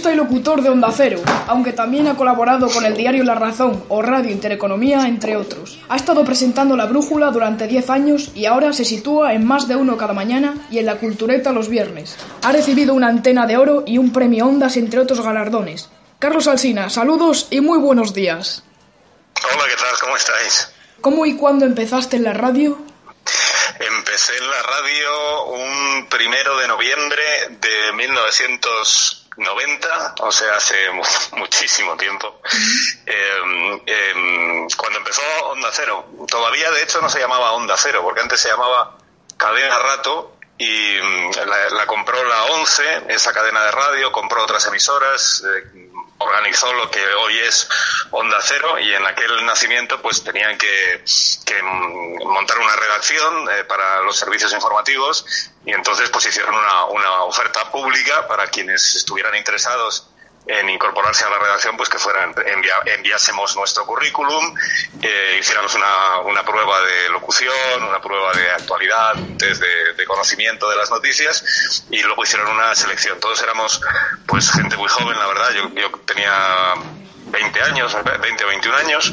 Periodista y locutor de Onda Cero, aunque también ha colaborado con el diario La Razón o Radio Intereconomía, entre otros. Ha estado presentando La Brújula durante 10 años y ahora se sitúa en más de uno cada mañana y en la Cultureta los viernes. Ha recibido una antena de oro y un premio Ondas, entre otros galardones. Carlos Alsina, saludos y muy buenos días. Hola, ¿qué tal? ¿Cómo estáis? ¿Cómo y cuándo empezaste en la radio? Empecé en la radio un primero de noviembre de 1990, o sea, hace muchísimo tiempo. Eh, eh, cuando empezó Onda Cero, todavía de hecho no se llamaba Onda Cero, porque antes se llamaba Cadena Rato y la, la compró la 11, esa cadena de radio, compró otras emisoras. Eh, organizó lo que hoy es Onda Cero y en aquel nacimiento pues tenían que, que montar una redacción eh, para los servicios informativos y entonces pues hicieron una, una oferta pública para quienes estuvieran interesados en incorporarse a la redacción, pues que fueran, enviásemos nuestro currículum, eh, hiciéramos una, una, prueba de locución, una prueba de actualidad, test de, de, conocimiento de las noticias, y luego hicieron una selección. Todos éramos, pues, gente muy joven, la verdad. Yo, yo tenía 20 años, 20 o 21 años,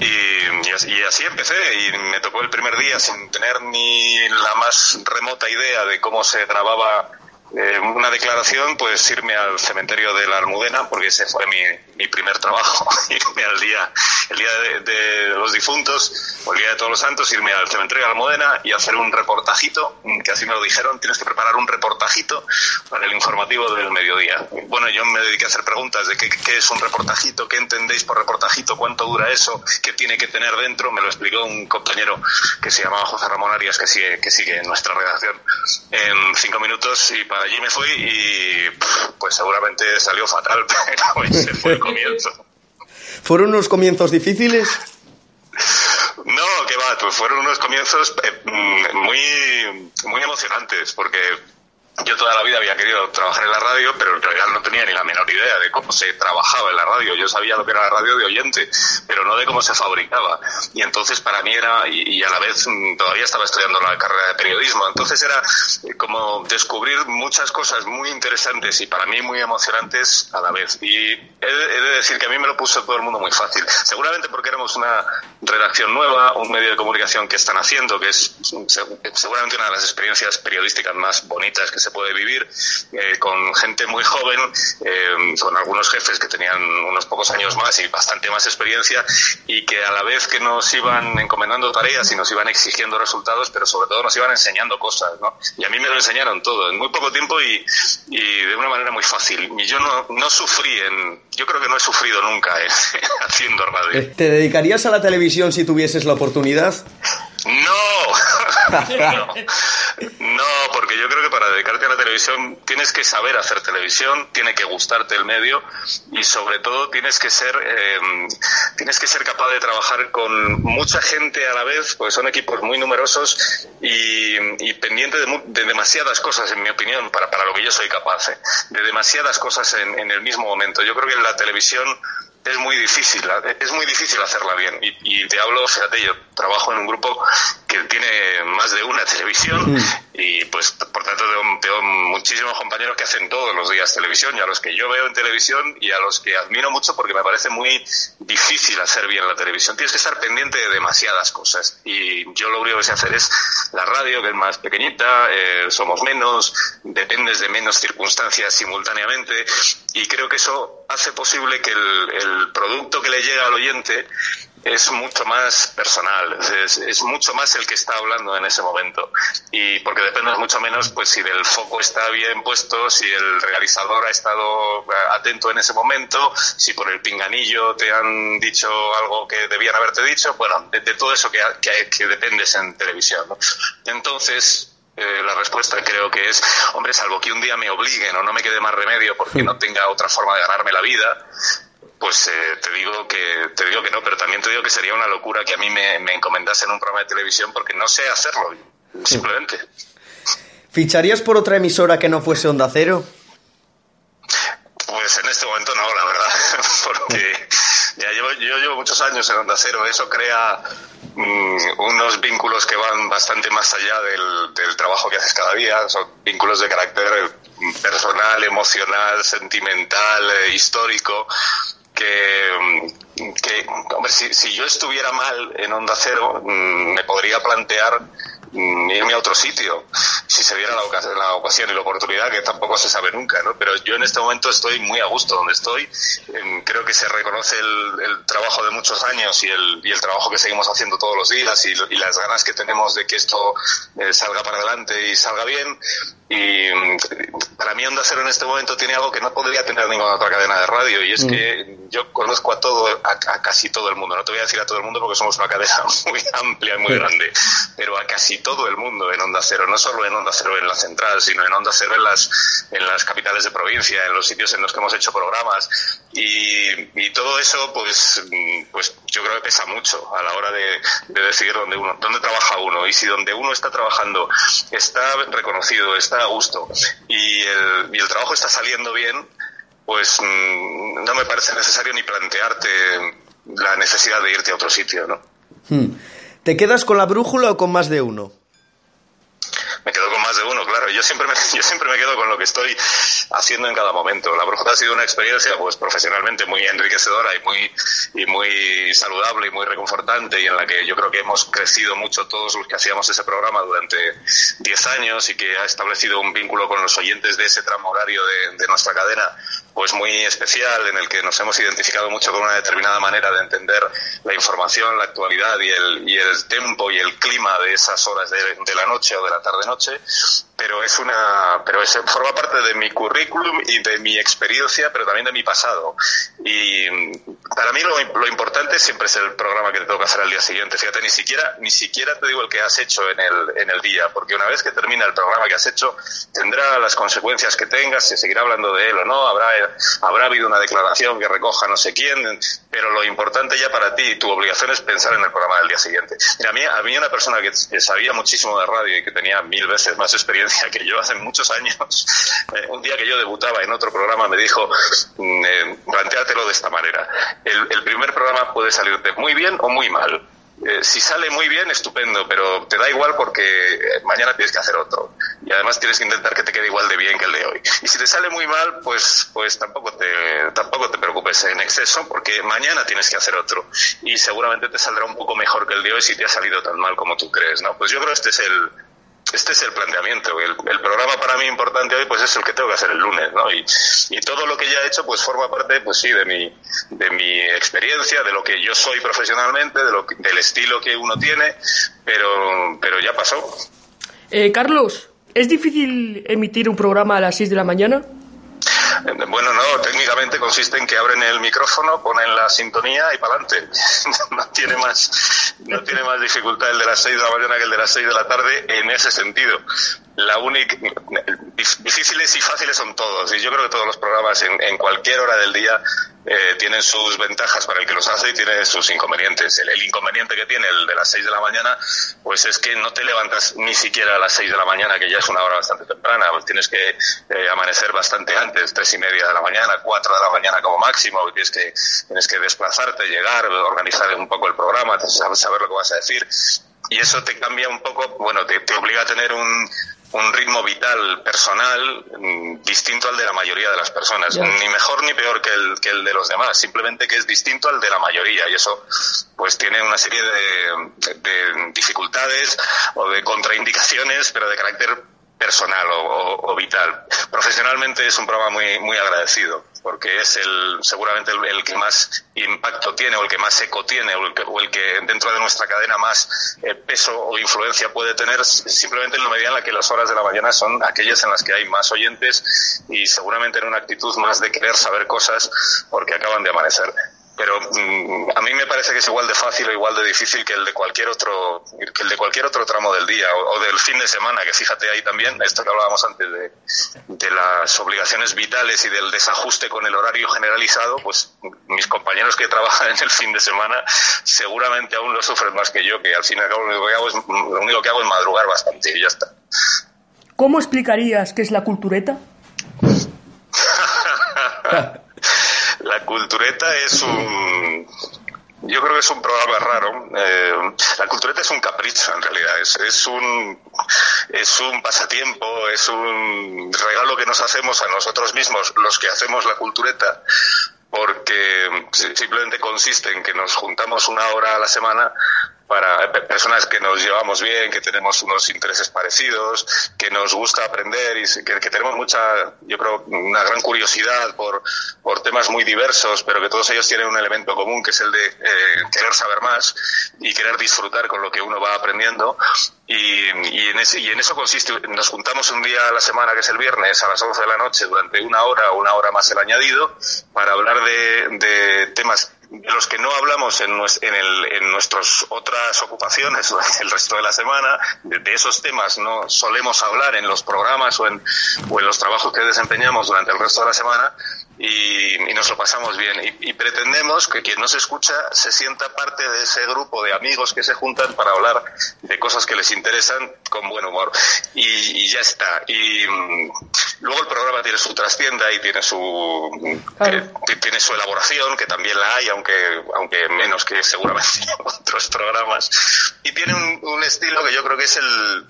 y, y, así empecé, y me tocó el primer día sin tener ni la más remota idea de cómo se grababa eh, una declaración, pues irme al cementerio de la Almudena, porque ese fue mi, mi primer trabajo, irme al día, el día de, de, los difuntos, o el día de todos los santos, irme al cementerio de la Almudena y hacer un reportajito, que así me lo dijeron, tienes que preparar un reportajito para el informativo del mediodía. Bueno, yo me dediqué a hacer preguntas de qué, qué es un reportajito, qué entendéis por reportajito, cuánto dura eso, qué tiene que tener dentro, me lo explicó un compañero que se llamaba José Ramón Arias, que sigue, que sigue en nuestra redacción, en cinco minutos y para allí me fui y pues seguramente salió fatal, pero ese fue el comienzo. ¿Fueron unos comienzos difíciles? No, que va, pues fueron unos comienzos eh, muy, muy emocionantes, porque yo toda la vida había querido trabajar en la radio, pero en realidad no tenía ni la menor idea de cómo se trabajaba en la radio. Yo sabía lo que era la radio de oyente, pero no de cómo se fabricaba. Y entonces para mí era, y, a la vez todavía estaba estudiando la carrera de periodismo, entonces era como descubrir muchas cosas muy interesantes y para mí muy emocionantes a la vez. Y he, de decir que a mí me lo puso todo el mundo muy fácil. Seguramente porque éramos una redacción nueva, un medio de comunicación que están haciendo, que es seguramente una de las experiencias periodísticas más bonitas que se puede vivir, eh, con gente muy joven, eh, con algunos jefes que tenían unos pocos años más y bastante más experiencia, y que a la vez que nos iban encomendando tareas y nos iban exigiendo resultados, pero sobre todo nos iban enseñando cosas, ¿no? Y a mí me lo enseñaron todo, en muy poco tiempo y, y de una manera muy fácil. Y yo no, no sufrí en, yo creo que no he sufrido nunca eh, haciendo radio. ¿Te dedicarías a la televisión si tuvieses la oportunidad? No, no, No, porque yo creo que para dedicarte a la televisión tienes que saber hacer televisión, tiene que gustarte el medio y sobre todo tienes que ser eh, tienes que ser capaz de trabajar con mucha gente a la vez, porque son equipos muy numerosos y, y pendiente de, de, demasiadas cosas, en mi opinión, para, para lo que yo soy capaz, ¿eh? de demasiadas cosas en, en el mismo momento. Yo creo que en la televisión es muy difícil, es muy difícil hacerla bien. Y, y, te hablo, fíjate, yo trabajo en un grupo que tiene más de una televisión mm. y pues por tanto tengo, tengo, muchísimos compañeros que hacen todos los días televisión y a los que yo veo en televisión y a los que admiro mucho porque me parece muy difícil hacer bien la televisión. Tienes que estar pendiente de demasiadas cosas y yo lo único que sé hacer es la radio, que es más pequeñita, eh, somos menos, dependes de menos circunstancias simultáneamente y creo que eso hace posible que el, producto que le llega al oyente es mucho más personal, es, mucho más el que está hablando en ese momento. Y porque depende mucho menos, pues, si el foco está bien puesto, si el realizador ha estado atento en ese momento, si por el pinganillo te han dicho algo que debían haberte dicho, bueno, de, todo eso que, que, que, dependes en televisión. Entonces, eh, la respuesta creo que es, hombre, salvo que un día me obliguen o no me quede más remedio porque no tenga otra forma de ganarme la vida, pues eh, te digo que te digo que no, pero también te digo que sería una locura que a mí me, me encomendasen un programa de televisión porque no sé hacerlo, simplemente. ¿Ficharías por otra emisora que no fuese Onda Cero? Pues en este momento no, la verdad, porque ya llevo, yo llevo muchos años en Onda Cero, eso crea mmm, unos vínculos que van bastante más allá del, del trabajo que haces cada día, son vínculos de carácter personal, emocional, sentimental, eh, histórico, que, que hombre, si, si, yo estuviera mal en Onda Cero, me podría plantear irme a otro sitio, si se diera la ocasión, la ocasión, y la oportunidad, que tampoco se sabe nunca, ¿no? Pero yo en este momento estoy muy a gusto donde estoy, creo que se reconoce el, el, trabajo de muchos años y el, y el trabajo que seguimos haciendo todos los días y, y las ganas que tenemos de que esto eh, salga para adelante y salga bien, y para mí Onda Cero en este momento tiene algo que no podría tener ninguna otra cadena de radio y es mm. que yo conozco a todo, a, a, casi todo el mundo. No te voy a decir a todo el mundo porque somos una cadena muy amplia y muy grande, pero a casi todo el mundo en Onda Cero, no solo en Onda Cero en la central, sino en Onda Cero en las, en las capitales de provincia, en los sitios en los que hemos hecho programas y, y todo eso, pues, pues yo creo que pesa mucho a la hora de, de decidir dónde uno, dónde trabaja uno y si donde uno está trabajando está reconocido, está a gusto y el, y el trabajo está saliendo bien, pues mmm, no me parece necesario ni plantearte la necesidad de irte a otro sitio, ¿no? Hmm. ¿Te quedas con la brújula o con más de uno? me quedo con más de uno, claro. Yo siempre me, yo siempre me quedo con lo que estoy haciendo en cada momento. La brújula ha sido una experiencia, pues profesionalmente muy enriquecedora y muy, y muy saludable y muy reconfortante y en la que yo creo que hemos crecido mucho todos los que hacíamos ese programa durante 10 años y que ha establecido un vínculo con los oyentes de ese tramo horario de, de nuestra cadena pues muy especial en el que nos hemos identificado mucho con una determinada manera de entender la información, la actualidad y el, y el tempo y el clima de esas horas de, de la noche o de la tarde-noche, pero es una, pero es, forma parte de mi currículum y de mi experiencia, pero también de mi pasado. Y para mí lo, lo importante siempre es el programa que te que hacer al día siguiente. Fíjate, ni siquiera, ni siquiera te digo el que has hecho en el, en el día, porque una vez que termina el programa que has hecho, tendrá las consecuencias que tengas, se seguirá hablando de él o no, habrá habrá habido una declaración que recoja no sé quién, pero lo importante ya para ti, tu obligación es pensar en el programa del día siguiente. Mira, a mí, a mí una persona que sabía muchísimo de radio y que tenía mil veces más experiencia que yo hace muchos años, eh, un día que yo debutaba en otro programa me dijo, mm, eh, de esta manera. El, el primer programa puede salirte muy bien o muy mal eh, si sale muy bien, estupendo, pero te da igual porque mañana tienes que hacer otro. Y además tienes que intentar que te quede igual de bien que el de hoy. Y si te sale muy mal, pues, pues tampoco te, tampoco te preocupes en exceso porque mañana tienes que hacer otro. Y seguramente te saldrá un poco mejor que el de hoy si te ha salido tan mal como tú crees, ¿no? Pues yo creo que este es el, este es el planteamiento. El, el, programa para mí importante hoy pues es el que tengo que hacer el lunes, ¿no? Y, todo lo que ya he hecho pues forma parte, pues sí, de mi, de mi experiencia, de lo que yo soy profesionalmente, de lo del estilo que uno tiene, pero, pero ya pasó. Eh, Carlos, ¿es difícil emitir un programa a las 6 de la mañana? Bueno, no, técnicamente consiste en que abren el micrófono, ponen la sintonía y para adelante. no tiene más, no tiene más dificultad el de las 6 de la mañana que el de las 6 de la tarde en ese sentido. La única, difíciles y fáciles son todos. Y yo creo que todos los programas en, en cualquier hora del día eh, tienen sus ventajas para el que los hace y tiene sus inconvenientes. El, inconveniente que tiene el de las 6 de la mañana, pues es que no te levantas ni siquiera a las 6 de la mañana, que ya es una hora bastante temprana, pues tienes que eh, amanecer bastante antes, tres y media de la mañana, 4 de la mañana como máximo, tienes que, tienes que desplazarte, llegar, organizar un poco el programa, saber lo que vas a decir. Y eso te cambia un poco, bueno, te obliga a tener un, un ritmo vital personal mm, distinto al de la mayoría de las personas, ni mejor ni peor que el, que el de los demás, simplemente que es distinto al de la mayoría. Y eso pues tiene una serie de, de dificultades o de contraindicaciones, pero de carácter personal o, vital. Profesionalmente es un programa muy, muy agradecido, porque es el, seguramente el, que más impacto tiene, o el que más eco tiene, o el que, dentro de nuestra cadena más eh, peso o influencia puede tener, simplemente en la medida en la que las horas de la mañana son aquellas en las que hay más oyentes y seguramente en una actitud más de querer saber cosas porque acaban de amanecer pero mm, a mí me parece que es igual de fácil o igual de difícil que el de cualquier otro que el de cualquier otro tramo del día o, del fin de semana que fíjate ahí también esto que hablábamos antes de, de, las obligaciones vitales y del desajuste con el horario generalizado pues mis compañeros que trabajan en el fin de semana seguramente aún lo sufren más que yo que al fin y al cabo lo único que hago es, lo único que hago es madrugar bastante y ya está ¿Cómo explicarías qué es la cultureta? La Cultureta es un... Yo creo que es un programa raro. Eh, la cultureta es un capricho, en realidad. Es, es, un, es un pasatiempo, es un regalo que nos hacemos a nosotros mismos, los que hacemos la cultureta, porque simplemente consiste en que nos juntamos una hora a la semana para personas que nos llevamos bien, que tenemos unos intereses parecidos, que nos gusta aprender y que, que, tenemos mucha, yo creo, una gran curiosidad por, por temas muy diversos, pero que todos ellos tienen un elemento común que es el de eh, querer saber más y querer disfrutar con lo que uno va aprendiendo. Y, y, en ese, y en eso consiste, nos juntamos un día a la semana, que es el viernes, a las 11 de la noche, durante una hora o una hora más el añadido, para hablar de, de temas de los que no hablamos en, en, el, en nuestras otras ocupaciones el resto de la semana, de, esos temas no solemos hablar en los programas o en, o en los trabajos que desempeñamos durante el resto de la semana, y, nos lo pasamos bien. Y, pretendemos que quien nos escucha se sienta parte de ese grupo de amigos que se juntan para hablar de cosas que les interesan con buen humor. Y, ya está. Y mm, luego el programa tiene su trastienda y tiene su eh, tiene su elaboración, que también la hay, aunque aunque menos que seguramente otros programas. Y tiene un, estilo que yo creo que es el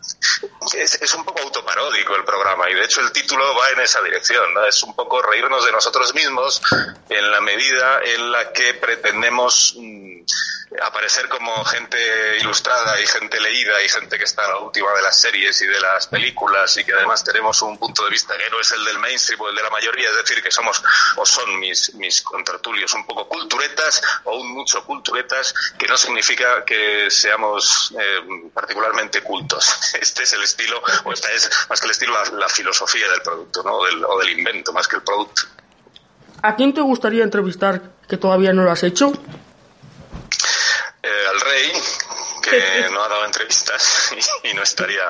es, es, un poco autoparódico el programa. Y de hecho el título va en esa dirección. ¿no? Es un poco reírnos de nosotros nosotros mismos en la medida en la que pretendemos mm, aparecer como gente ilustrada y gente leída y gente que está a la última de las series y de las películas y que además tenemos un punto de vista que no es el del mainstream o el de la mayoría, es decir, que somos o son mis, mis contertulios un poco culturetas o un mucho culturetas, que no significa que seamos eh, particularmente cultos. Este es el estilo, o esta es más que el estilo, la, filosofía del producto, ¿no? o, del, o del invento, más que el producto. ¿A quién te gustaría entrevistar que todavía no lo has hecho? Eh, al rey, que no ha dado entrevistas y, no estaría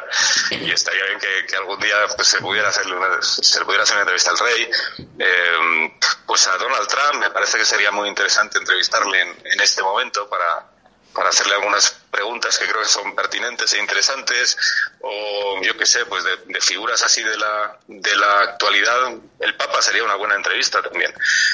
y estaría bien que, algún día pues, se pudiera hacerle una, se pudiera hacer una entrevista al rey eh, pues a Donald Trump me parece que sería muy interesante entrevistarle en, en este momento para para hacerle algunas preguntas que creo que son pertinentes e interesantes o yo qué sé, pues de, figuras así de la, de la actualidad. El Papa sería una buena entrevista también.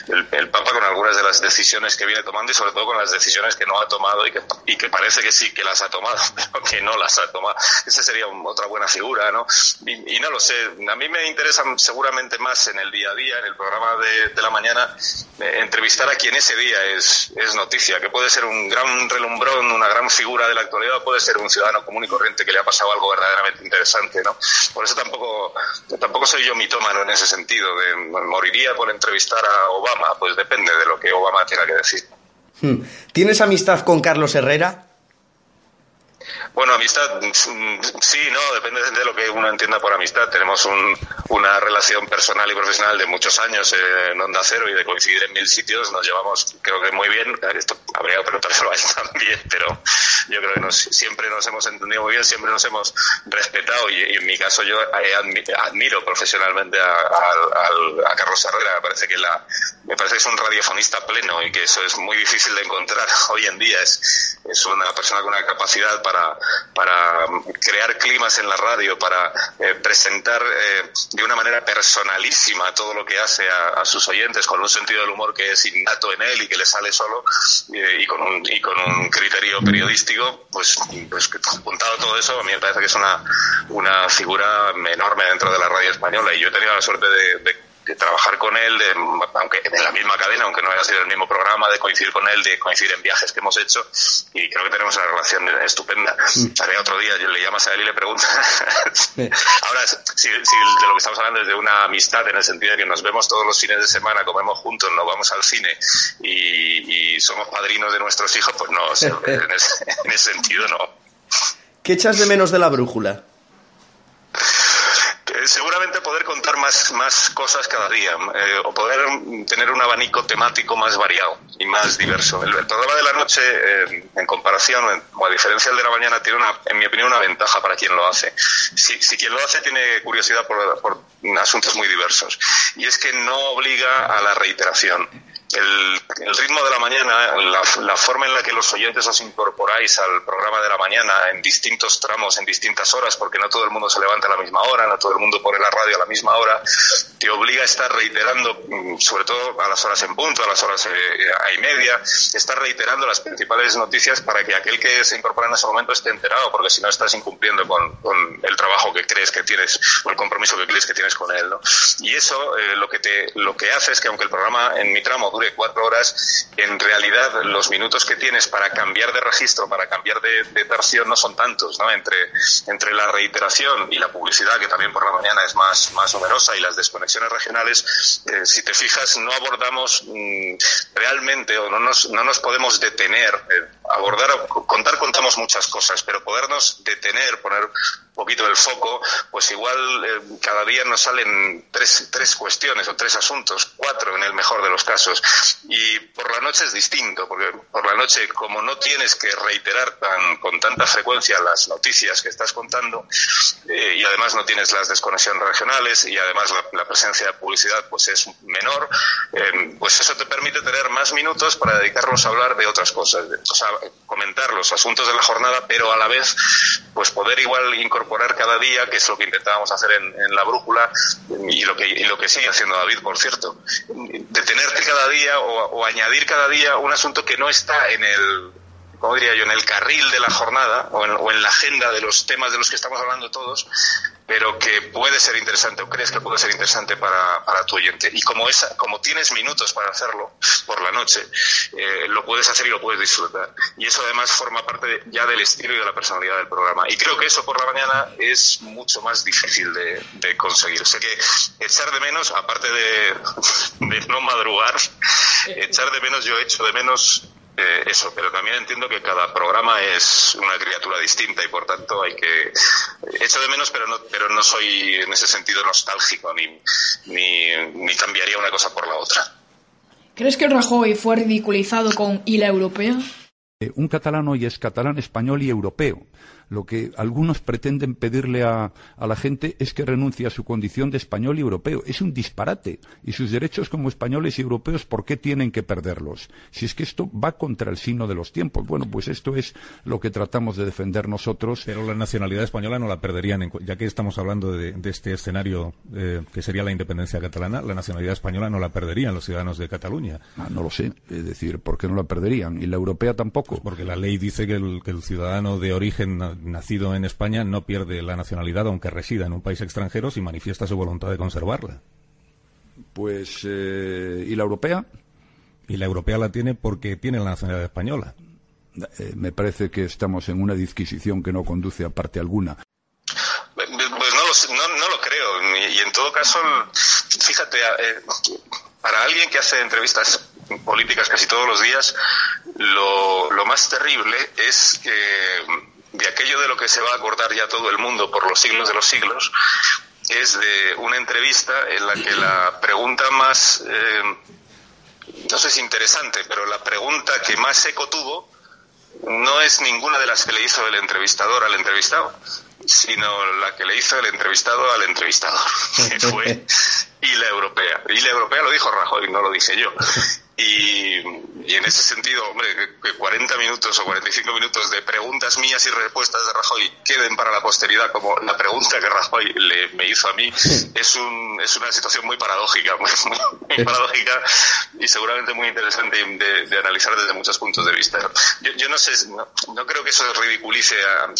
El, Papa con algunas de las decisiones que viene tomando y sobre todo con las decisiones que no ha tomado y que, y que parece que sí que las ha tomado, pero que no las ha tomado. Esa sería otra buena figura, ¿no? Y, no lo sé, a mí me interesa seguramente más en el día a día, en el programa de, de la mañana, eh, entrevistar a quien ese día es, es noticia, que puede ser un gran relumbrón, una gran figura de la actualidad puede ser un ciudadano común y corriente que le ha pasado algo verdaderamente interesante, ¿no? Por eso tampoco, tampoco soy yo mitómano en ese sentido, de moriría por entrevistar a Obama, pues depende de lo que Obama tenga que decir. Hmm. ¿Tienes amistad con Carlos Herrera? Bueno, amistad, sí, no, depende de lo que uno entienda por amistad. Tenemos un, una relación personal y profesional de muchos años en Onda Cero y de coincidir en mil sitios, nos llevamos, creo que muy bien. Esto habría que preguntárselo a él también, pero yo creo que siempre nos hemos entendido muy bien, siempre nos hemos respetado y, en mi caso yo admiro profesionalmente a, Carlos Herrera. Me parece que la, me parece que es un radiofonista pleno y que eso es muy difícil de encontrar hoy en día. Es, es una persona con una capacidad para, para crear climas en la radio, para eh, presentar eh, de una manera personalísima todo lo que hace a, sus oyentes, con un sentido del humor que es innato en él y que le sale solo, y, con, un, y con un criterio periodístico, pues, pues juntado todo eso, a mí me parece que es una, una figura enorme dentro de la radio española. Y yo he tenido la suerte de trabajar con él, de, aunque en la misma cadena, aunque no haya sido el mismo programa, de coincidir con él, de coincidir en viajes que hemos hecho y creo que tenemos una relación estupenda. Mm. otro día le llamas a él y le preguntas. Ahora, si, de lo que estamos hablando es de una amistad en el sentido de que nos vemos todos los fines de semana, comemos juntos, nos vamos al cine y, somos padrinos de nuestros hijos, pues no, en, ese, en ese sentido no. ¿Qué echas de menos de la brújula? Eh, seguramente poder contar más, más cosas cada día eh, o poder tener un abanico temático más variado y más diverso. El, programa de la noche, eh, en comparación o a diferencia del de la mañana, tiene, una, en mi opinión, una ventaja para quien lo hace. Si, si quien lo hace tiene curiosidad por asuntos muy diversos y es que no obliga a la reiteración el, ritmo de la mañana, la, forma en la que los oyentes os incorporáis al programa de la mañana en distintos tramos, en distintas horas, porque no todo el mundo se levanta a la misma hora, no todo el mundo pone la radio a la misma hora, te obliga a estar reiterando, mm, sobre todo a las horas en punto, a las horas eh, y media, estar reiterando las principales noticias para que aquel que se incorpora en ese momento esté enterado, porque si no estás incumpliendo con, el trabajo que crees que tienes o el compromiso que crees que tienes con él. ¿no? Y eso eh, lo, que te, lo que hace es que aunque el programa en mi tramo de cuatro horas, en realidad los minutos que tienes para cambiar de registro, para cambiar de, de no son tantos, ¿no? Entre, entre la reiteración y la publicidad, que también por la mañana es más, más numerosa, y las desconexiones regionales, eh, si te fijas, no abordamos mm, realmente o no nos, no nos podemos detener. Eh, abordar, contar contamos muchas cosas, pero podernos detener, poner poquito el foco, pues igual eh, cada día nos salen tres, tres cuestiones o tres asuntos, cuatro en el mejor de los casos. Y por la noche es distinto, porque por la noche, como no tienes que reiterar tan, con tanta frecuencia las noticias que estás contando, eh, y además no tienes las desconexiones regionales, y además la, presencia de publicidad pues es menor, eh, pues eso te permite tener más minutos para dedicarlos a hablar de otras cosas, o sea, comentar los asuntos de la jornada, pero a la vez, pues poder igual incorporar cada día, que es lo que intentábamos hacer en, la brújula y lo, que, y lo que sigue haciendo David, por cierto. Detenerte cada día o, añadir cada día un asunto que no está en el, ¿cómo diría yo?, en el carril de la jornada o en, o en, la agenda de los temas de los que estamos hablando todos, pero que puede ser interesante o crees que puede ser interesante para, para tu oyente. Y como, esa, como tienes minutos para hacerlo por la noche, eh, lo puedes hacer y lo puedes disfrutar. Y eso además forma parte ya del estilo y de la personalidad del programa. Y creo que eso por la mañana es mucho más difícil de, de conseguir. Sé que echar de menos, aparte de, de no madrugar, echar de menos, yo echo de menos eh, eso, pero también entiendo que cada programa es una criatura distinta y por tanto hay que echo de menos, pero no, pero no soy en ese sentido nostálgico ni, ni, cambiaría una cosa por la otra. ¿Crees que Rajoy fue ridiculizado con ¿y europea? Eh, un catalán hoy es catalán, español y europeo. Lo que algunos pretenden pedirle a, la gente es que renuncie a su condición de español y europeo. Es un disparate. Y sus derechos como españoles y europeos, ¿por qué tienen que perderlos? Si es que esto va contra el signo de los tiempos. Bueno, pues esto es lo que tratamos de defender nosotros. Pero la nacionalidad española no la perderían, ya que estamos hablando de, este escenario eh, que sería la independencia catalana, la nacionalidad española no la perderían los ciudadanos de Cataluña. Ah, no lo sé. Es decir, ¿por qué no la perderían? Y la europea tampoco. Pues porque la ley dice que el, que el ciudadano de origen nacido en España no pierde la nacionalidad aunque resida en un país extranjero si manifiesta su voluntad de conservarla. Pues, eh, ¿y la europea? Y la europea la tiene porque tiene la nacionalidad española. Eh, me parece que estamos en una disquisición que no conduce a parte alguna. Pues no lo, no, lo creo. Y en todo caso, fíjate, eh, para alguien que hace entrevistas políticas casi todos los días, lo, más terrible es que de aquello de lo que se va a acordar ya todo el mundo por los siglos de los siglos, es de una entrevista en la que la pregunta más, eh, no sé si interesante, pero la pregunta que más eco tuvo no es ninguna de las que le hizo el entrevistador al entrevistado, sino la que le hizo el entrevistado al entrevistador, que fue y la europea. Y la europea lo dijo Rajoy, no lo dije yo. Y, en ese sentido, hombre, que 40 minutos o 45 minutos de preguntas mías y respuestas de Rajoy queden para la posteridad como la pregunta que Rajoy le, me hizo a mí es, un, es una situación muy paradójica, muy, paradójica y seguramente muy interesante de, analizar desde muchos puntos de vista. Yo, yo no sé, no, creo que eso ridiculice a,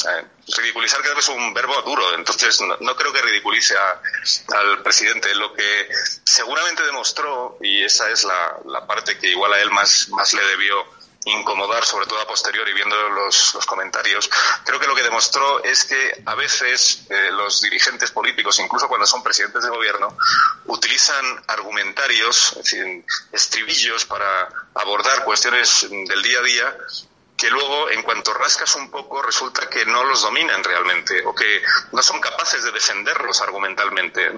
ridiculizar creo que es un verbo duro, entonces no, creo que ridiculice al presidente. Lo que seguramente demostró, y esa es la, la parte que igual a él más, más le debió incomodar, sobre todo a posteriori, viendo los, comentarios, creo que lo que demostró es que a veces eh, los dirigentes políticos, incluso cuando son presidentes de gobierno, utilizan argumentarios, es decir, estribillos para abordar cuestiones del día a día que luego, en cuanto rascas un poco, resulta que no los dominan realmente o que no son capaces de defenderlos argumentalmente.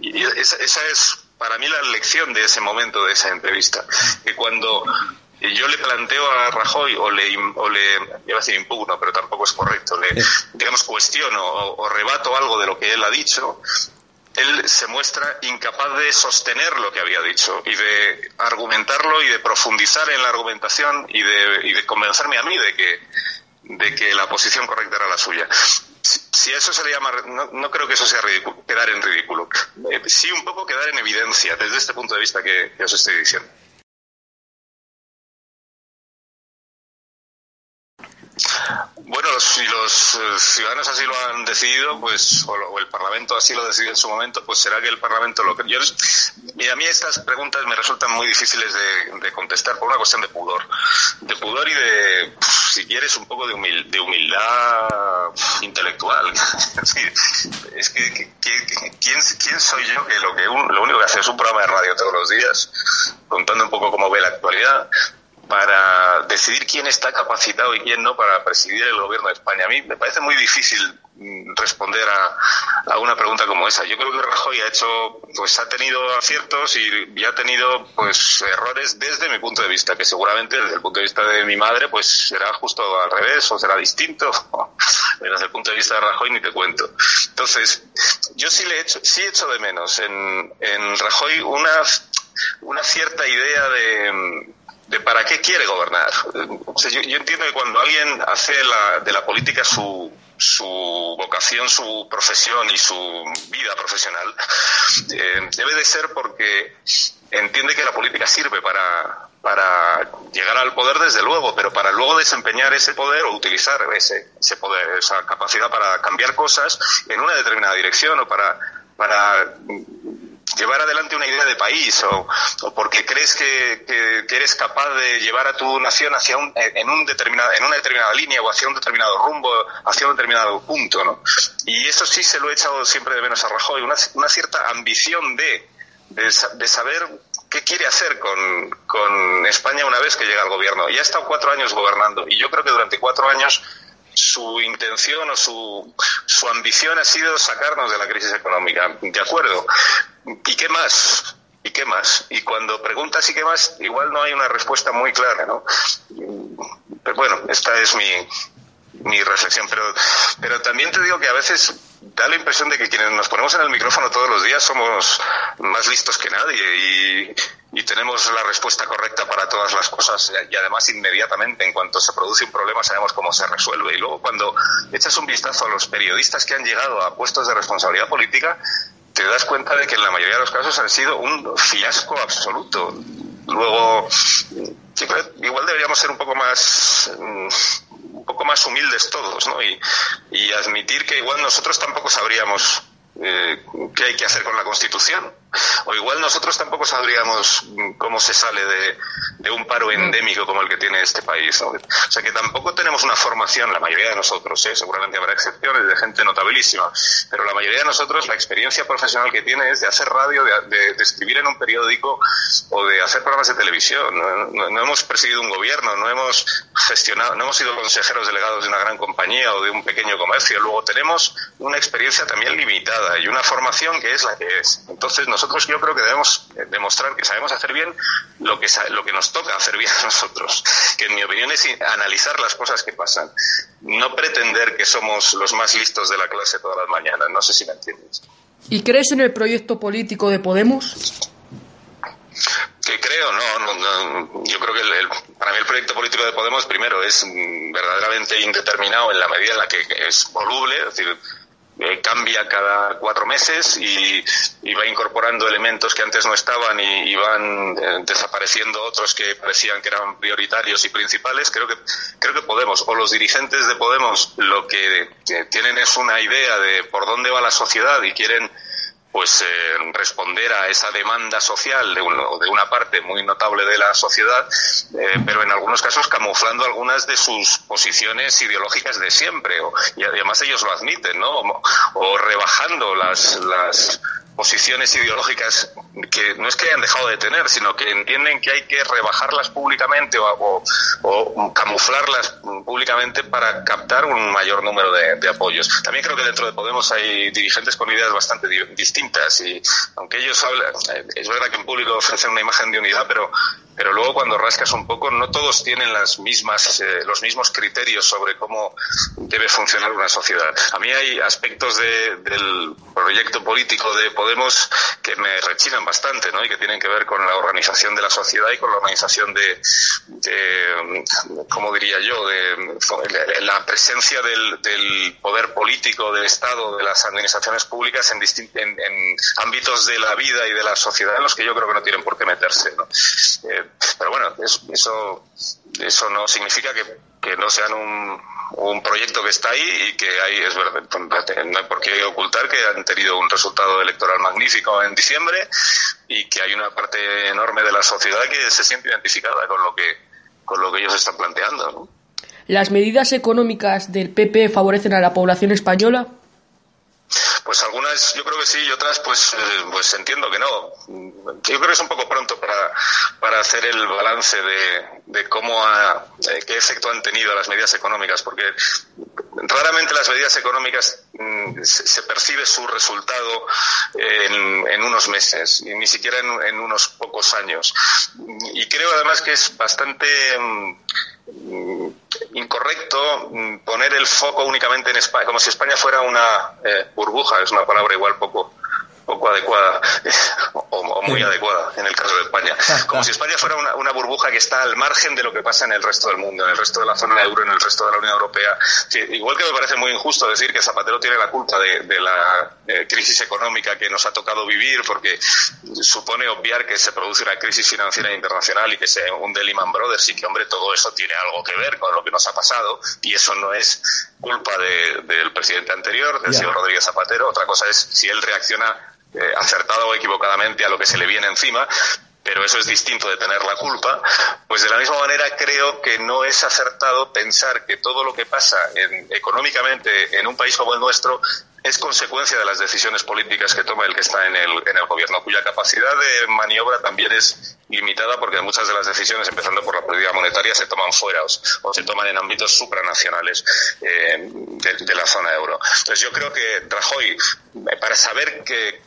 Y esa es para mí la lección de ese momento, de esa entrevista, que cuando yo le planteo a Rajoy o le, o le iba a decir impugno, pero tampoco es correcto, le, digamos, cuestiono o, rebato algo de lo que él ha dicho, él se muestra incapaz de sostener lo que había dicho y de argumentarlo y de profundizar en la argumentación y de, y de convencerme a mí de que, de que la posición correcta era la suya si eso se le llama, no, creo que eso sea quedar en ridículo. Eh, sí, un poco quedar en evidencia desde este punto de vista que os estoy diciendo. Bueno, si los eh, ciudadanos así lo han decidido, pues, o, el Parlamento así lo decide en su momento, pues será que el Parlamento lo que. Yo, a mí estas preguntas me resultan muy difíciles de, contestar por una cuestión de pudor. De pudor y de, si quieres, un poco de, humildad intelectual. es que, ¿quién, ¿quién, soy yo que lo, que lo único que hace es un programa de radio todos los días, contando un poco cómo ve la actualidad? Para decidir quién está capacitado y quién no para presidir el gobierno de España. A mí me parece muy difícil mm, responder a, una pregunta como esa. Yo creo que Rajoy ha hecho, pues ha tenido aciertos y, ha tenido pues errores desde mi punto de vista, que seguramente desde el punto de vista de mi madre pues será justo al revés o será distinto. desde el punto de vista de Rajoy ni te cuento. Entonces, yo sí le he hecho, sí he hecho de menos en, en Rajoy una, una cierta idea de de para qué quiere gobernar. yo, entiendo que cuando alguien hace de la política su, su vocación, su profesión y su vida profesional, eh, debe de ser porque entiende que la política sirve para, para llegar al poder desde luego, pero para luego desempeñar ese poder o utilizar ese, ese poder, esa capacidad para cambiar cosas en una determinada dirección o para, para llevar adelante una idea de país o, porque crees que, eres capaz de llevar a tu nación hacia un, en, un determinado, en una determinada línea o hacia un determinado rumbo, hacia un determinado punto, ¿no? Y eso sí se lo he echado siempre de menos a Rajoy, una, una cierta ambición de, de, saber qué quiere hacer con, con España una vez que llega al gobierno. Ya ha estado cuatro años gobernando y yo creo que durante cuatro años su intención o su, su ambición ha sido sacarnos de la crisis económica. De acuerdo. ¿Y qué más? ¿Y qué más? Y cuando preguntas ¿y qué más? Igual no hay una respuesta muy clara, ¿no? Pero bueno, esta es mi, mi reflexión. Pero, pero también te digo que a veces da la impresión de que quienes nos ponemos en el micrófono todos los días somos más listos que nadie y, y tenemos la respuesta correcta para todas las cosas y además inmediatamente en cuanto se produce un problema sabemos cómo se resuelve. Y luego cuando echas un vistazo a los periodistas que han llegado a puestos de responsabilidad política, te das cuenta de que en la mayoría de los casos han sido un fiasco absoluto. Luego, igual deberíamos ser un poco más mm, poco más humildes todos, ¿no? Y, y admitir que igual nosotros tampoco sabríamos eh, qué hay que hacer con la Constitución. O igual nosotros tampoco sabríamos cómo se sale de, un paro endémico como el que tiene este país. O sea que tampoco tenemos una formación, la mayoría de nosotros, ¿eh? seguramente habrá excepciones de gente notabilísima, pero la mayoría de nosotros la experiencia profesional que tiene es de hacer radio, de, escribir en un periódico o de hacer programas de televisión. No, no, hemos presidido un gobierno, no hemos gestionado, no hemos sido consejeros delegados de una gran compañía o de un pequeño comercio. Luego tenemos una experiencia también limitada y una formación situación que es la que es. Entonces nosotros yo creo que debemos demostrar que sabemos hacer bien lo que, lo que nos toca hacer bien a nosotros, que en mi opinión es analizar las cosas que pasan, no pretender que somos los más listos de la clase todas las mañanas, no sé si me entiendes. ¿Y crees en el proyecto político de Podemos? Que creo, no, no, yo creo que el, para mí el proyecto político de Podemos, primero, es verdaderamente indeterminado en la medida en la que es voluble, es decir, eh, cambia cada cuatro meses y, va incorporando elementos que antes no estaban y, van eh, desapareciendo otros que parecían que eran prioritarios y principales. Creo que, creo que Podemos, o los dirigentes de Podemos, lo que tienen es una idea de por dónde va la sociedad y quieren pues eh, responder a esa demanda social de, de, una parte muy notable de la sociedad, eh, pero en algunos casos camuflando algunas de sus posiciones ideológicas de siempre, o, y además ellos lo admiten, ¿no? O, o rebajando las, las posiciones ideológicas que no es que hayan dejado de tener, sino que entienden que hay que rebajarlas públicamente o, camuflarlas públicamente para captar un mayor número de, apoyos. También creo que dentro de Podemos hay dirigentes con ideas bastante distintas y aunque ellos hablan, eh, es verdad que en público ofrecen una imagen de unidad, pero pero luego cuando rascas un poco no todos tienen las mismas eh, los mismos criterios sobre cómo debe funcionar una sociedad. A mí hay aspectos del proyecto político de Podemos que me rechinan bastante, ¿no? Y que tienen que ver con la organización de la sociedad y con la organización de, de ¿cómo diría yo?, de, la presencia del, del, poder político, del Estado, de las administraciones públicas en, en, en, ámbitos de la vida y de la sociedad en los que yo creo que no tienen por qué meterse, ¿no? Eh, pero bueno, eso, eso no significa que, no sean un, un proyecto que está ahí y que hay, es verdad, no hay por qué ocultar que han tenido un resultado electoral magnífico en diciembre y que hay una parte enorme de la sociedad que se siente identificada con lo que, con lo que ellos están planteando. ¿Las medidas económicas del PP favorecen a la población española? Pues algunas yo creo que sí y otras pues, eh, pues entiendo que no. Yo creo que es un poco pronto para, para hacer el balance de, de cómo ha, qué efecto han tenido las medidas económicas, porque raramente las medidas económicas mm, se, percibe su resultado en, en, unos meses, ni siquiera en, en, unos pocos años. Y creo además que es bastante mm, incorrecto mm, poner el foco únicamente en España, como si España fuera una eh, burbuja, es una palabra igual poco poco adecuada o, muy adecuada en el caso de España. Como si España fuera una, burbuja que está al margen de lo que pasa en el resto del mundo, en el resto de la zona euro, en el resto de la Unión Europea. igual que me parece muy injusto decir que Zapatero tiene la culpa de, la eh, crisis económica que nos ha tocado vivir, porque supone obviar que se produce una crisis financiera internacional y que se hunde Lehman Brothers y que, hombre, todo eso tiene algo que ver con lo que nos ha pasado y eso no es culpa del presidente anterior, del señor Rodríguez Zapatero. Otra cosa es si él reacciona eh, acertado o equivocadamente a lo que se le viene encima, pero eso es distinto de tener la culpa, pues de la misma manera creo que no es acertado pensar que todo lo que pasa económicamente en un país como el nuestro es consecuencia de las decisiones políticas que toma el que está en el, en el gobierno, cuya capacidad de maniobra también es limitada porque muchas de las decisiones, empezando por la política monetaria, se toman fuera o, se toman en ámbitos supranacionales eh, de, la zona euro. Entonces yo creo que Rajoy, para saber qué,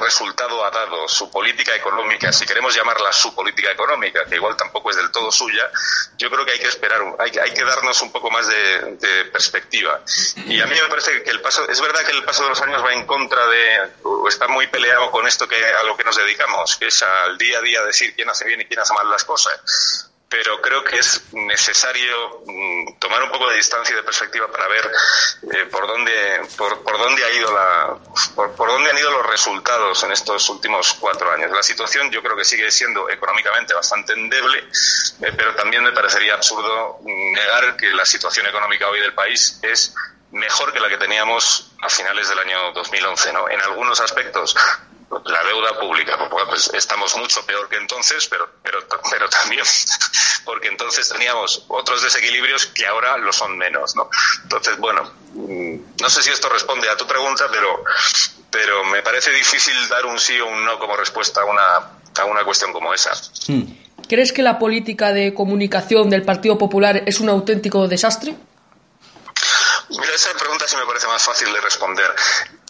resultado ha dado su política económica, si queremos llamarla su política económica, que igual tampoco es del todo suya, yo creo que hay que esperar, hay, que darnos un poco más de, de perspectiva. Y a mí me parece que el paso, es verdad que el paso de los años va en contra de, o está muy peleado con esto que a lo que nos dedicamos, que es al día a día decir quién hace bien y quién hace mal las cosas pero creo que es necesario mm, tomar un poco de distancia y de perspectiva para ver eh, por dónde por, por, dónde ha ido la por, por, dónde han ido los resultados en estos últimos cuatro años la situación yo creo que sigue siendo económicamente bastante endeble eh, pero también me parecería absurdo negar que la situación económica hoy del país es mejor que la que teníamos a finales del año 2011, ¿no? En algunos aspectos la deuda pública, pues estamos mucho peor que entonces, pero, pero también porque entonces teníamos otros desequilibrios que ahora lo son menos, ¿no? Entonces, bueno, mm, no sé si esto responde a tu pregunta, pero, pero me parece difícil dar un sí o un no como respuesta a una, a una cuestión como esa. Hmm. ¿Crees que la política de comunicación del Partido Popular es un auténtico desastre? Mira, esa pregunta sí me parece más fácil de responder.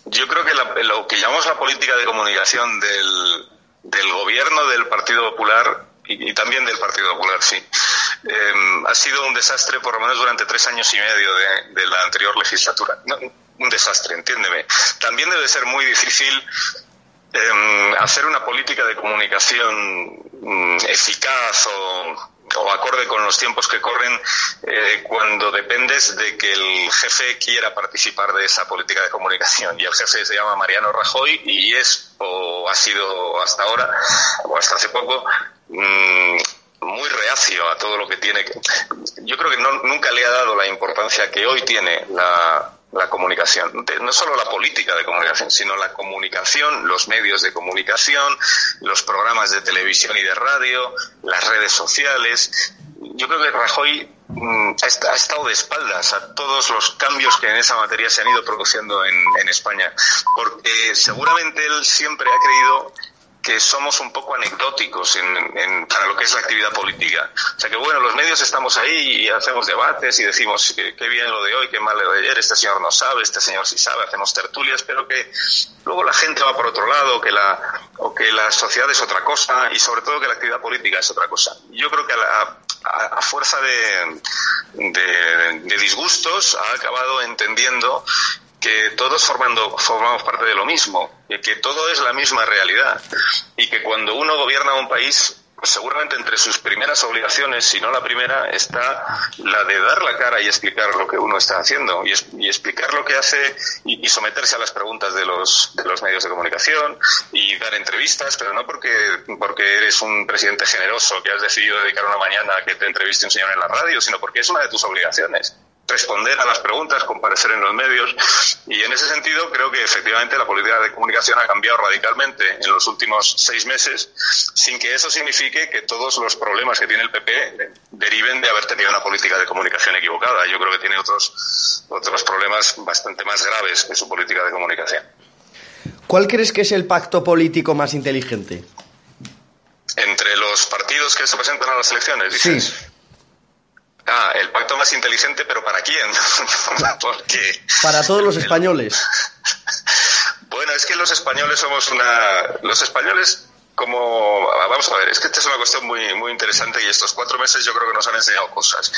yo creo que lo que llamamos la política de comunicación del, del gobierno del Partido Popular y, también del Partido Popular, sí, em, ha sido un desastre por lo menos durante tres años y medio de, la anterior legislatura. un desastre, entiéndeme. También debe ser muy difícil em, hacer una política de comunicación mm, eficaz o o acorde con los tiempos que corren eh, cuando dependes de que el jefe quiera participar de esa política de comunicación. Y el jefe se llama Mariano Rajoy y es, o ha sido hasta ahora, o hasta hace poco, mm, muy reacio a todo lo que tiene. Yo creo que nunca le ha dado la importancia que hoy tiene la, la comunicación, no solo la política de comunicación, sino la comunicación, los medios de comunicación, los programas de televisión y de radio, las redes sociales. Yo creo que Rajoy mm, ha, estado de espaldas a todos los cambios que en esa materia se han ido produciendo en, en España, porque seguramente él siempre ha creído somos un poco anecdóticos en, para lo que es la actividad política. O sea que bueno, los medios estamos ahí y hacemos debates y decimos qué bien lo de hoy, qué mal lo de ayer, este señor no sabe, este señor sí sabe, hacemos tertulias, pero que luego la gente va por otro lado, que la, o que la sociedad es otra cosa y sobre todo que la actividad política es otra cosa. Yo creo que a, a, fuerza de, de disgustos ha acabado entendiendo que todos formando, formamos parte de lo mismo, y que todo es la misma realidad, y que cuando uno gobierna un país, seguramente entre sus primeras obligaciones, si no la primera, está la de dar la cara y explicar lo que uno está haciendo, y, y explicar lo que hace y, someterse a las preguntas de los, de los medios de comunicación, y dar entrevistas, pero no porque, porque eres un presidente generoso que has decidido dedicar una mañana a que te entreviste un señor en la radio, sino porque es una de tus obligaciones responder a las preguntas, comparecer en los medios. Y en ese sentido creo que efectivamente la política de comunicación ha cambiado radicalmente en los últimos seis meses, sin que eso signifique que todos los problemas que tiene el PP deriven de haber tenido una política de comunicación equivocada. Yo creo que tiene otros, otros problemas bastante más graves que su política de comunicación. ¿Cuál crees que es el pacto político más inteligente? Entre los partidos que se presentan a las elecciones, dices. Sí. Ah, el pacto más inteligente, pero ¿para quién? Porque para todos los españoles. bueno, es que los españoles somos una. Los españoles como vamos a ver, es que esta es una cuestión muy muy interesante y estos cuatro meses yo creo que nos han enseñado cosas.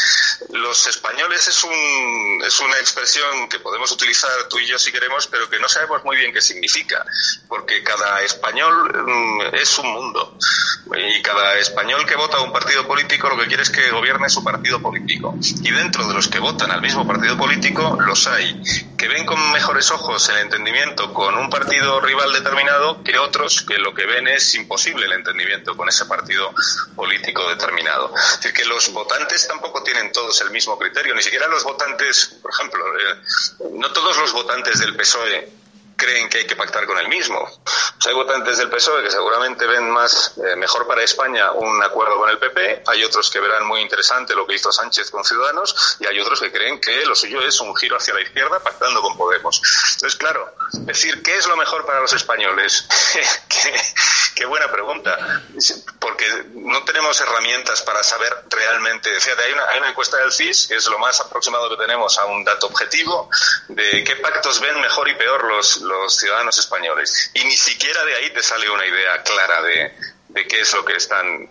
Los españoles es un es una expresión que podemos utilizar tú y yo si queremos, pero que no sabemos muy bien qué significa, porque cada español mm, es un mundo y cada español que vota a un partido político lo que quiere es que gobierne su partido político y dentro de los que votan al mismo partido político los hay que ven con mejores ojos el entendimiento con un partido rival determinado que otros que lo que ven es imposible el entendimiento con ese partido político determinado. Es decir, que los votantes tampoco tienen todos el mismo criterio, ni siquiera los votantes, por ejemplo, eh, no todos los votantes del PSOE creen que hay que pactar con el mismo. hay votantes del PSOE que seguramente ven más eh, mejor para España un acuerdo con el PP, hay otros que verán muy interesante lo que hizo Sánchez con Ciudadanos y hay otros que creen que lo suyo es un giro hacia la izquierda pactando con Podemos. Entonces, claro, decir qué es lo mejor para los españoles, qué, buena pregunta, porque no tenemos herramientas para saber realmente. Hay una, hay una encuesta del CIS, que es lo más aproximado que tenemos a un dato objetivo, de qué pactos ven mejor y peor los los ciudadanos españoles. Y ni siquiera de ahí te sale una idea clara de, qué es lo que están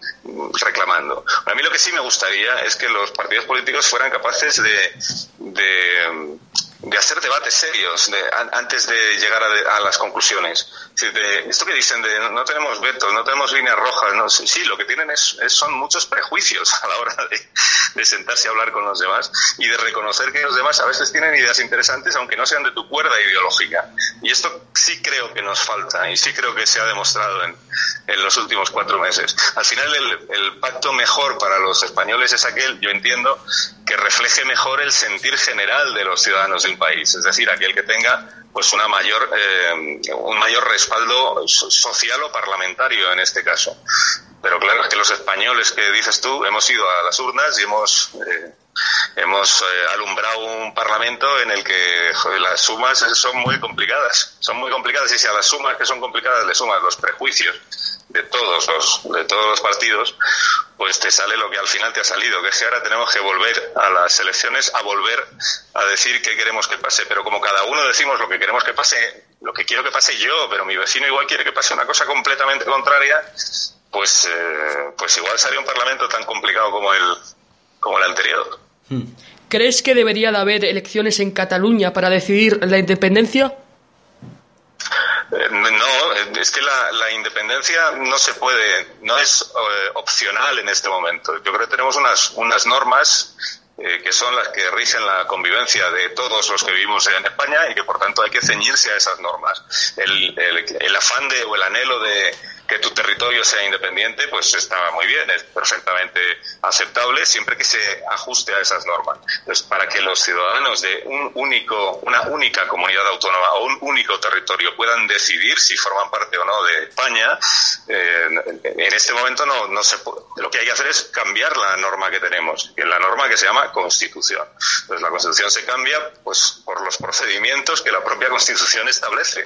reclamando. A mí lo que sí me gustaría es que los partidos políticos fueran capaces de de hacer debates serios de, antes de llegar a, las conclusiones. De, esto que dicen de no tenemos vetos, no tenemos líneas rojas, no, sí, lo que tienen es, son muchos prejuicios a la hora de, sentarse a hablar con los demás y de reconocer que los demás a veces tienen ideas interesantes aunque no sean de tu cuerda ideológica. Y esto sí creo que nos falta y sí creo que se ha demostrado en, en los últimos cuatro meses. Al final el, el pacto mejor para los españoles es aquel, yo entiendo, que refleje mejor el sentir general de los ciudadanos país, es decir, aquel que tenga pues una mayor eh, un mayor respaldo social o parlamentario en este caso. Pero claro es que los españoles que dices tú hemos ido a las urnas y hemos eh, hemos eh, alumbrado un parlamento en el que las sumas son muy complicadas, son muy complicadas. Y si a las sumas que son complicadas le sumas los prejuicios de todos los de todos los partidos, pues te sale lo que al final te ha salido, que es que ahora tenemos que volver a las elecciones a volver a decir qué queremos que pase, pero como cada uno decimos lo que queremos que pase lo que quiero que pase yo, pero mi vecino igual quiere que pase una cosa completamente contraria, pues, eh, pues igual sería un parlamento tan complicado como el, como el anterior. ¿Crees que debería de haber elecciones en Cataluña para decidir la independencia? No, es que la, la, independencia no se puede, no es eh, opcional en este momento. Yo creo que tenemos unas, unas normas eh, que son las que rigen la convivencia de todos los que vivimos en España y que por tanto hay que ceñirse a esas normas. El, el, el afán de, o el anhelo de, que tu territorio sea independiente, pues está muy bien, es perfectamente aceptable siempre que se ajuste a esas normas. Entonces, para que los ciudadanos de un único, una única comunidad autónoma o un único territorio puedan decidir si forman parte o no de España, eh, en este momento no, no se puede. Lo que hay que hacer es cambiar la norma que tenemos, que la norma que se llama Constitución. Entonces, la Constitución se cambia pues por los procedimientos que la propia Constitución establece,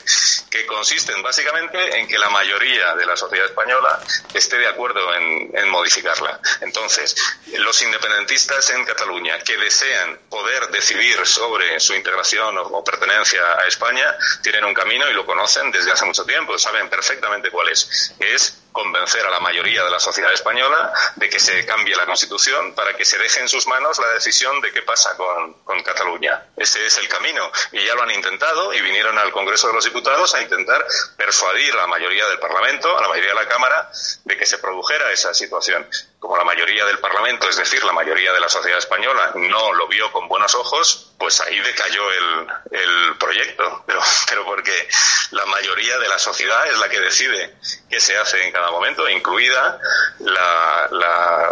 que consisten básicamente en que la mayoría de la sociedad española esté de acuerdo en, modificarla. Entonces, los independentistas en Cataluña que desean poder decidir sobre su integración o, pertenencia a España tienen un camino y lo conocen desde hace mucho tiempo, saben perfectamente cuál es. Es convencer a la mayoría de la sociedad española de que se cambie la Constitución para que se deje en sus manos la decisión de qué pasa con, con Cataluña. Ese es el camino. Y ya lo han intentado y vinieron al Congreso de los Diputados a intentar persuadir a la mayoría del Parlamento, a la mayoría de la Cámara, de que se produjera esa situación. Como la mayoría del Parlamento, es decir, la mayoría de la sociedad española, no lo vio con buenos ojos, pues ahí decayó el, el proyecto. Pero, pero porque la mayoría de la sociedad es la que decide qué se hace en cada momento, incluida la, la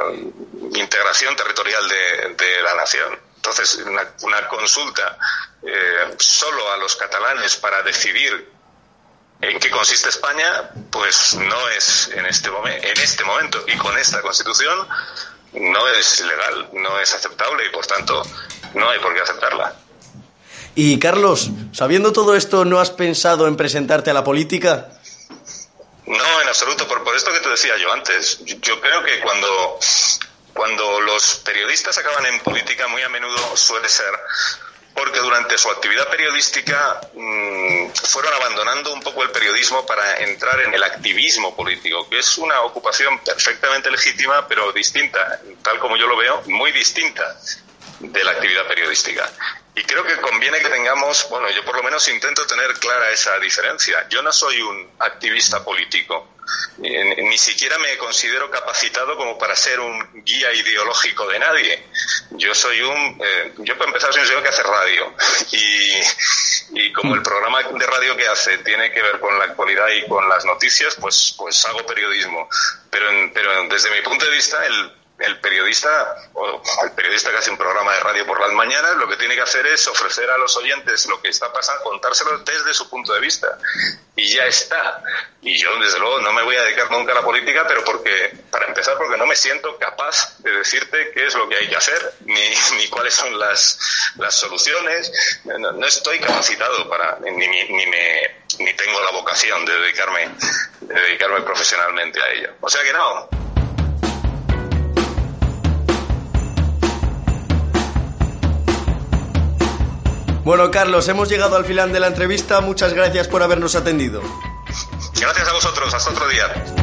integración territorial de, de, la nación. Entonces, una, consulta eh, solo a los catalanes para decidir en qué consiste España, pues no es en este, momento, en este momento y con esta constitución no es legal, no es aceptable y por tanto no hay por qué aceptarla. Y Carlos, sabiendo todo esto, ¿no has pensado en presentarte a la política? No, en absoluto, por, por esto que te decía yo antes. Yo creo que cuando, cuando los periodistas acaban en política, muy a menudo suele ser porque durante su actividad periodística mmm, fueron abandonando un poco el periodismo para entrar en el activismo político, que es una ocupación perfectamente legítima, pero distinta, tal como yo lo veo, muy distinta de la actividad periodística. Y creo que conviene que tengamos, bueno, yo por lo menos intento tener clara esa diferencia. Yo no soy un activista político, ni, siquiera me considero capacitado como para ser un guía ideológico de nadie. Yo soy un, eh, yo para empezar soy un señor que hace radio y, y como el programa de radio que hace tiene que ver con la actualidad y con las noticias, pues, pues hago periodismo. Pero, pero desde mi punto de vista, el el periodista o el periodista que hace un programa de radio por las mañanas lo que tiene que hacer es ofrecer a los oyentes lo que está pasando, contárselo desde su punto de vista. Y ya está. Y yo, desde luego, no me voy a dedicar nunca a la política, pero porque, para empezar, porque no me siento capaz de decirte qué es lo que hay que hacer, ni, ni cuáles son las, las soluciones. No, no, estoy capacitado para, ni, ni, ni, me, ni tengo la vocación de dedicarme, de dedicarme profesionalmente a ello. O sea que no, Bueno, Carlos, hemos llegado al final de la entrevista. Muchas gracias por habernos atendido. Gracias a vosotros. Hasta otro día.